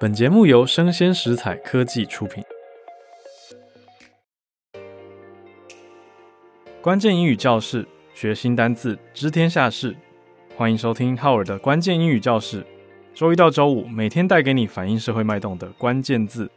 本节目由生鲜食材科技出品。关键英语教室，学新单字，知天下事。欢迎收听浩尔的关键英语教室。周一到周五，每天带给你反映社会脉动的关键字。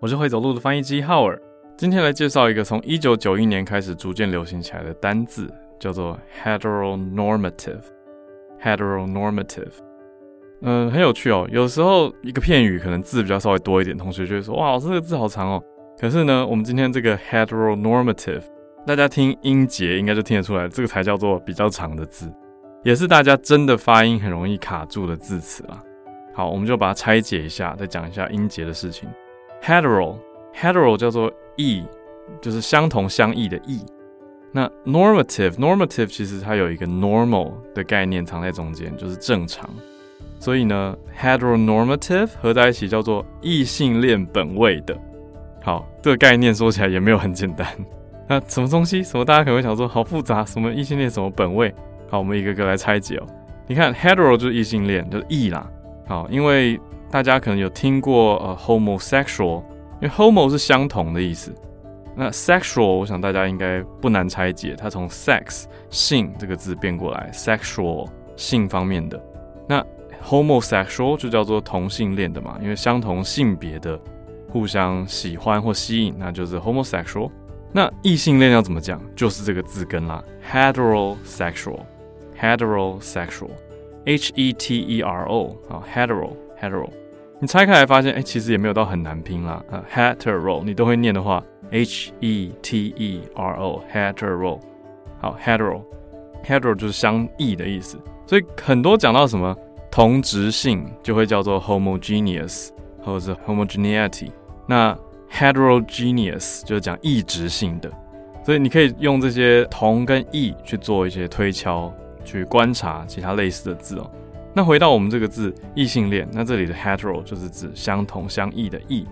我是会走路的翻译机浩尔。今天来介绍一个从一九九一年开始逐渐流行起来的单字，叫做 heteronormative。heteronormative，嗯，很有趣哦。有时候一个片语可能字比较稍微多一点，同学就会说：“哇，老师这个字好长哦。”可是呢，我们今天这个 heteronormative，大家听音节应该就听得出来，这个才叫做比较长的字，也是大家真的发音很容易卡住的字词啦。好，我们就把它拆解一下，再讲一下音节的事情。hetero，hetero 叫做异，就是相同相异的异。那 normative，normative 其实它有一个 normal 的概念藏在中间，就是正常。所以呢，heteronormative 合在一起叫做异性恋本位的。好，这个概念说起来也没有很简单。那什么东西？什么大家可能会想说好复杂？什么异性恋？什么本位？好，我们一个个来拆解哦。你看，hetero 就是异性恋，就是异啦。好，因为大家可能有听过呃 homosexual，因为 homo 是相同的意思。那 sexual，我想大家应该不难拆解，它从 sex 性这个字变过来，sexual 性方面的。那 homosexual 就叫做同性恋的嘛，因为相同性别的互相喜欢或吸引，那就是 homosexual。那异性恋要怎么讲？就是这个字根啦，heterosexual，heterosexual，h e t e r o 啊，hetero hetero。你拆开来发现，哎、其实也没有到很难拼啦，啊，hetero 你都会念的话。H E T E R O，hetero，好，hetero，hetero 就是相异的意思，所以很多讲到什么同质性就会叫做 homogeneous 或者是 homogeneity，那 heterogeneous 就是讲异质性的，所以你可以用这些同跟异去做一些推敲，去观察其他类似的字哦。那回到我们这个字异性恋，那这里的 hetero 就是指相同相异的异。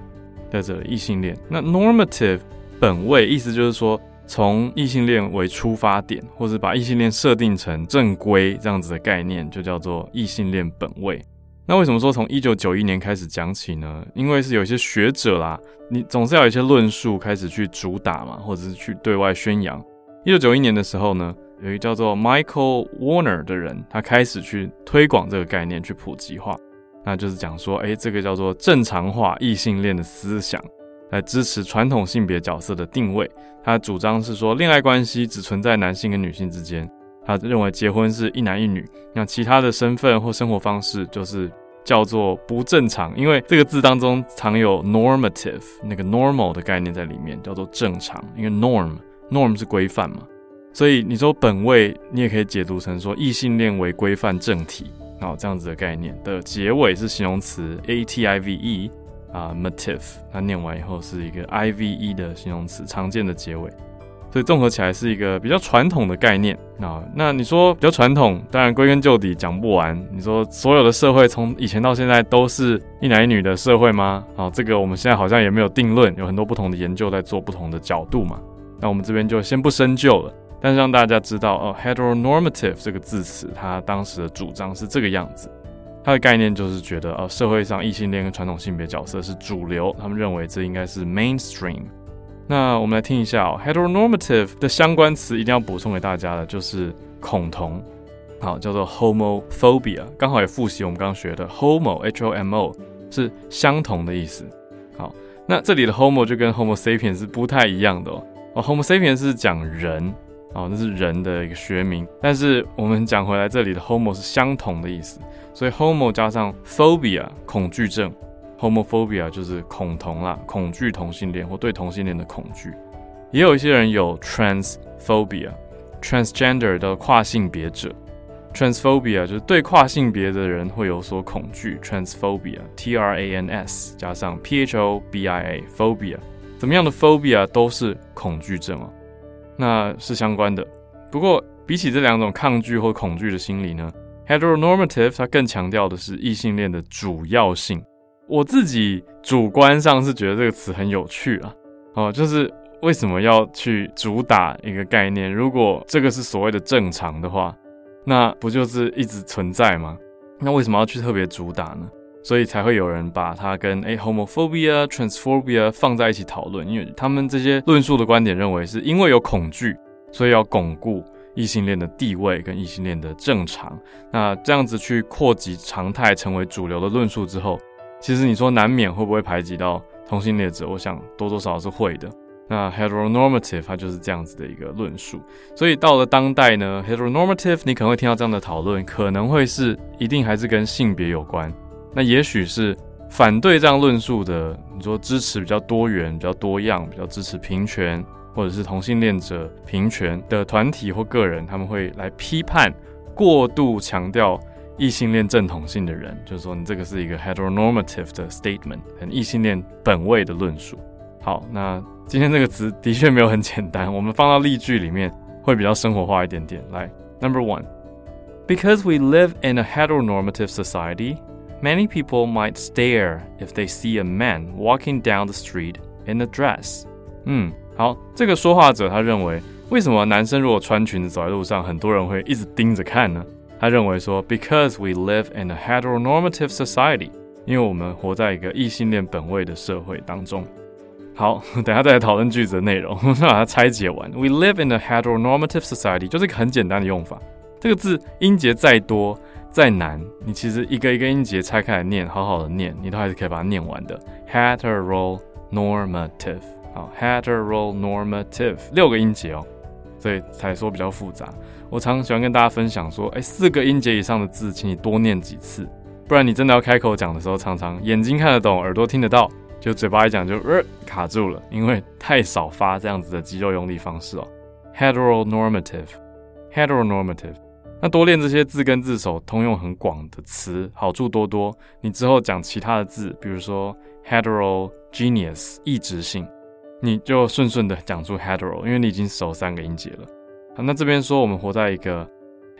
在这里，异性恋。那 normative 本位意思就是说，从异性恋为出发点，或者把异性恋设定成正规这样子的概念，就叫做异性恋本位。那为什么说从一九九一年开始讲起呢？因为是有一些学者啦，你总是要有一些论述开始去主打嘛，或者是去对外宣扬。一九九一年的时候呢，有一个叫做 Michael Warner 的人，他开始去推广这个概念，去普及化。那就是讲说，哎，这个叫做正常化异性恋的思想，来支持传统性别角色的定位。他主张是说，恋爱关系只存在男性跟女性之间。他认为结婚是一男一女，那其他的身份或生活方式就是叫做不正常。因为这个字当中藏有 normative 那个 normal 的概念在里面，叫做正常。因为 norm norm 是规范嘛，所以你说本位，你也可以解读成说异性恋为规范正体。好，这样子的概念的结尾是形容词 a t i v e 啊，mative，它念完以后是一个 i v e 的形容词，常见的结尾，所以综合起来是一个比较传统的概念啊。那你说比较传统，当然归根究底讲不完。你说所有的社会从以前到现在都是一男一女的社会吗？好，这个我们现在好像也没有定论，有很多不同的研究在做不同的角度嘛。那我们这边就先不深究了。但是让大家知道哦，heteronormative 这个字词，它当时的主张是这个样子。它的概念就是觉得，呃，社会上异性恋跟传统性别角色是主流，他们认为这应该是 mainstream。那我们来听一下哦，heteronormative 的相关词一定要补充给大家的，就是恐同，好，叫做 homophobia。刚好也复习我们刚刚学的 homo，h-o-m-o 是相同的意思。好，那这里的 homo 就跟 homo sapiens 是不太一样的哦。哦，homo sapiens 是讲人。哦，那是人的一个学名，但是我们讲回来，这里的 homo 是相同的意思，所以 homo 加上 phobia 恐惧症，homophobia 就是恐同啦，恐惧同性恋或对同性恋的恐惧。也有一些人有 transphobia，transgender 的跨性别者，transphobia 就是对跨性别的人会有所恐惧，transphobia，t r a n s 加上 p h o b i a，phobia，怎么样的 phobia 都是恐惧症哦。那是相关的，不过比起这两种抗拒或恐惧的心理呢，heteronormative 它更强调的是异性恋的主要性。我自己主观上是觉得这个词很有趣啊，哦，就是为什么要去主打一个概念？如果这个是所谓的正常的话，那不就是一直存在吗？那为什么要去特别主打呢？所以才会有人把它跟诶 homophobia、transphobia 放在一起讨论，因为他们这些论述的观点认为，是因为有恐惧，所以要巩固异性恋的地位跟异性恋的正常。那这样子去扩及常态，成为主流的论述之后，其实你说难免会不会排挤到同性恋者？我想多多少少是会的。那 heteronormative 它就是这样子的一个论述。所以到了当代呢，heteronormative 你可能会听到这样的讨论，可能会是一定还是跟性别有关。那也许是反对这样论述的，你说支持比较多元、比较多样、比较支持平权，或者是同性恋者平权的团体或个人，他们会来批判过度强调异性恋正统性的人，就是说你这个是一个 heteronormative 的 statement，很异性恋本位的论述。好，那今天这个词的确没有很简单，我们放到例句里面会比较生活化一点点。来，Number one，because we live in a heteronormative society。Many people might stare if they see a man walking down the street in a dress. 嗯，好，这个说话者他认为，为什么男生如果穿裙子走在路上，很多人会一直盯着看呢？他认为说，because we live in a heteronormative society，因为我们活在一个异性恋本位的社会当中。好，等下再来讨论句子的内容，我们把它拆解完。We live in a heteronormative society 就是一个很简单的用法，这个字音节再多。 再难，你其实一个一个音节拆开来念，好好的念，你都还是可以把它念完的。heteronormative，好，heteronormative，六个音节哦，所以才说比较复杂。我常喜欢跟大家分享说，哎，四个音节以上的字，请你多念几次，不然你真的要开口讲的时候，常常眼睛看得懂，耳朵听得到，就嘴巴一讲就呃卡住了，因为太少发这样子的肌肉用力方式哦。heteronormative，heteronormative。那多练这些字根字首，通用很广的词，好处多多。你之后讲其他的字，比如说 heterogeneous 异质性，你就顺顺的讲出 hetero，因为你已经熟三个音节了。好，那这边说我们活在一个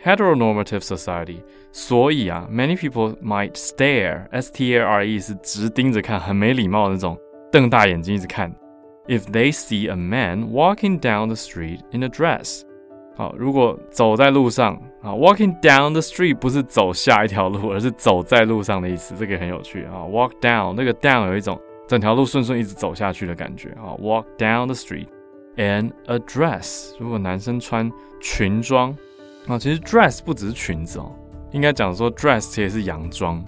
heteronormative society，所以啊，many people might stare，s t a r e 是直盯着看，很没礼貌的那种，瞪大眼睛一直看。If they see a man walking down the street in a dress。好，如果走在路上啊，walking down the street 不是走下一条路，而是走在路上的意思，这个也很有趣啊。walk down 那个 down 有一种整条路顺顺一直走下去的感觉啊。walk down the street in a dress，如果男生穿裙装啊，其实 dress 不只是裙子哦，应该讲说 dress 其实也是洋装。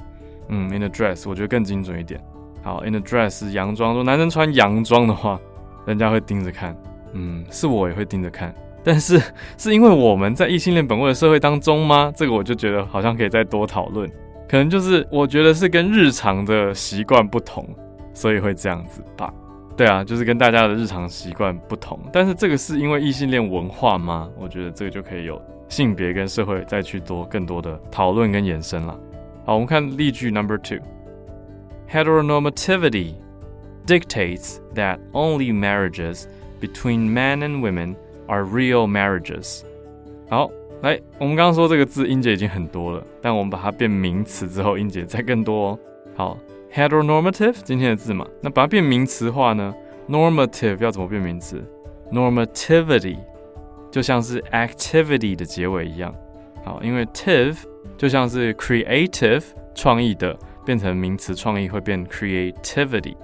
嗯，in a dress 我觉得更精准一点。好，in a dress 洋装，如果男生穿洋装的话，人家会盯着看。嗯，是我也会盯着看。但是 是因为我们在异性恋本位的社会当中吗？这个我就觉得好像可以再多讨论。可能就是我觉得是跟日常的习惯不同，所以会这样子吧。对啊，就是跟大家的日常习惯不同。但是这个是因为异性恋文化吗？我觉得这个就可以有性别跟社会再去多更多的讨论跟延伸了。好，我们看例句 number two。Heteronormativity dictates that only marriages between men and women Are real marriages。好，来，我们刚刚说这个字音节已经很多了，但我们把它变名词之后，音节再更多哦。好，heteronormative 今天的字嘛，那把它变名词化呢？normative 要怎么变名词？normativity 就像是 activity 的结尾一样。好，因为 tive 就像是 creative 创意的，变成名词创意会变 creativity。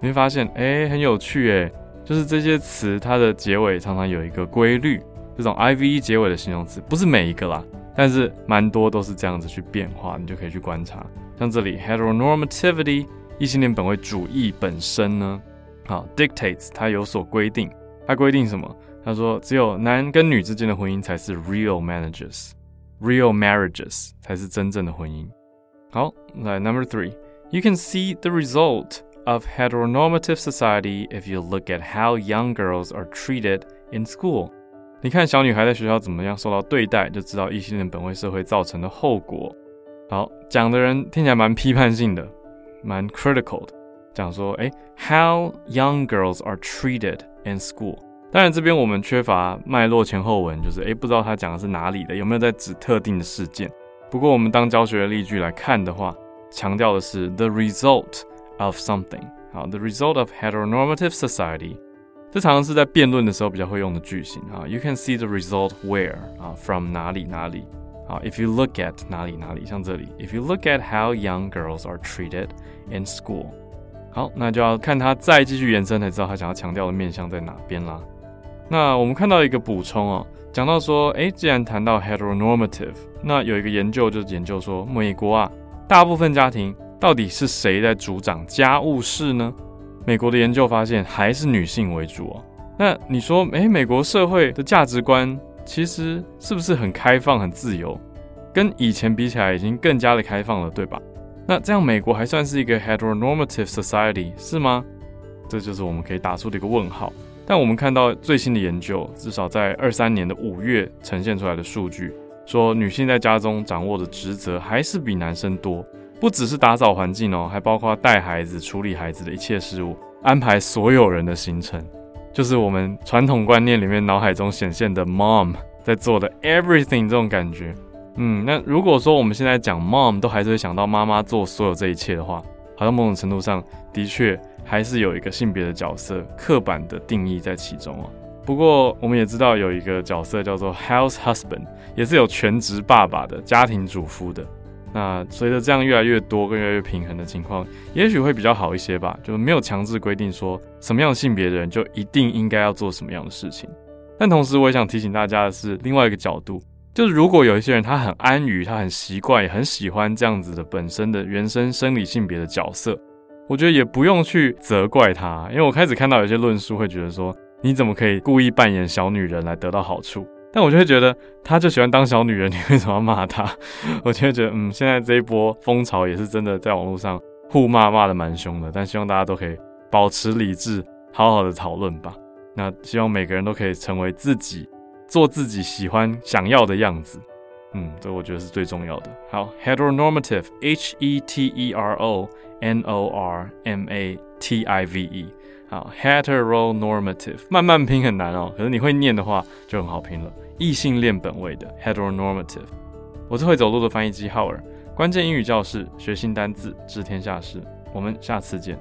你会发现，哎，很有趣哎。就是这些词，它的结尾常常有一个规律。这种 ive 结尾的形容词，不是每一个啦，但是蛮多都是这样子去变化，你就可以去观察。像这里 heteronormativity 异性恋本位主义本身呢，好 dictates 它有所规定，它规定什么？他说只有男跟女之间的婚姻才是 real marriages，real marriages 才是真正的婚姻。好，来 number three，you can see the result。Of heteronormative society, if you look at how young girls are treated in school，你看小女孩在学校怎么样受到对待，就知道异性恋本位社会造成的后果。好，讲的人听起来蛮批判性的，蛮 critical 的，讲说，诶，how young girls are treated in school。当然，这边我们缺乏脉络前后文，就是诶，不知道他讲的是哪里的，有没有在指特定的事件。不过，我们当教学的例句来看的话，强调的是 the result。Of something，好，the result of heteronormative society，这常常是在辩论的时候比较会用的句型啊。You can see the result where 啊，from 哪里哪里啊，if you look at 哪里哪里，像这里，if you look at how young girls are treated in school，好，那就要看他再继续延伸才知道他想要强调的面向在哪边啦。那我们看到一个补充哦，讲到说，诶，既然谈到 heteronormative，那有一个研究就是研究说，美国啊，大部分家庭到底是谁在主掌家务事呢？美国的研究发现还是女性为主哦。那你说，诶，美国社会的价值观其实是不是很开放、很自由？跟以前比起来，已经更加的开放了，对吧？那这样美国还算是一个 heteronormative society 是吗？这就是我们可以打出的一个问号。但我们看到最新的研究，至少在二三年的五月呈现出来的数据，说女性在家中掌握的职责还是比男生多，不只是打扫环境哦，还包括带孩子、处理孩子的一切事务，安排所有人的行程。就是我们传统观念里面脑海中显现的 mom 在做的 everything 这种感觉，嗯，那如果说我们现在讲 mom 都还是会想到妈妈做所有这一切的话，好像某种程度上的确还是有一个性别的角色刻板的定义在其中哦。不过我们也知道有一个角色叫做 house husband，也是有全职爸爸的家庭主夫的。那随着这样越来越多跟越来越平衡的情况，也许会比较好一些吧。就是没有强制规定说什么样性别的人就一定应该要做什么样的事情。但同时，我也想提醒大家的是，另外一个角度，就是如果有一些人他很安于、他很习惯、也很喜欢这样子的本身的原生生理性别的角色，我觉得也不用去责怪他。因为我开始看到有些论述会觉得说，你怎么可以故意扮演小女人来得到好处？但我就会觉得，他就喜欢当小女人，你为什么要骂他？我就会觉得，嗯，现在这一波风潮也是真的，在网络上互骂骂的蛮凶的。但希望大家都可以保持理智，好好的讨论吧。那希望每个人都可以成为自己，做自己喜欢想要的样子。嗯，这我觉得是最重要的。好，heteronormative，H E T E R O N O R M A T I V E。好，heteronormative，慢慢拼很难哦，可是你会念的话就很好拼了。异性恋本位的 heteronormative，我是会走路的翻译机浩尔，关键英语教室，学新单字，知天下事，我们下次见。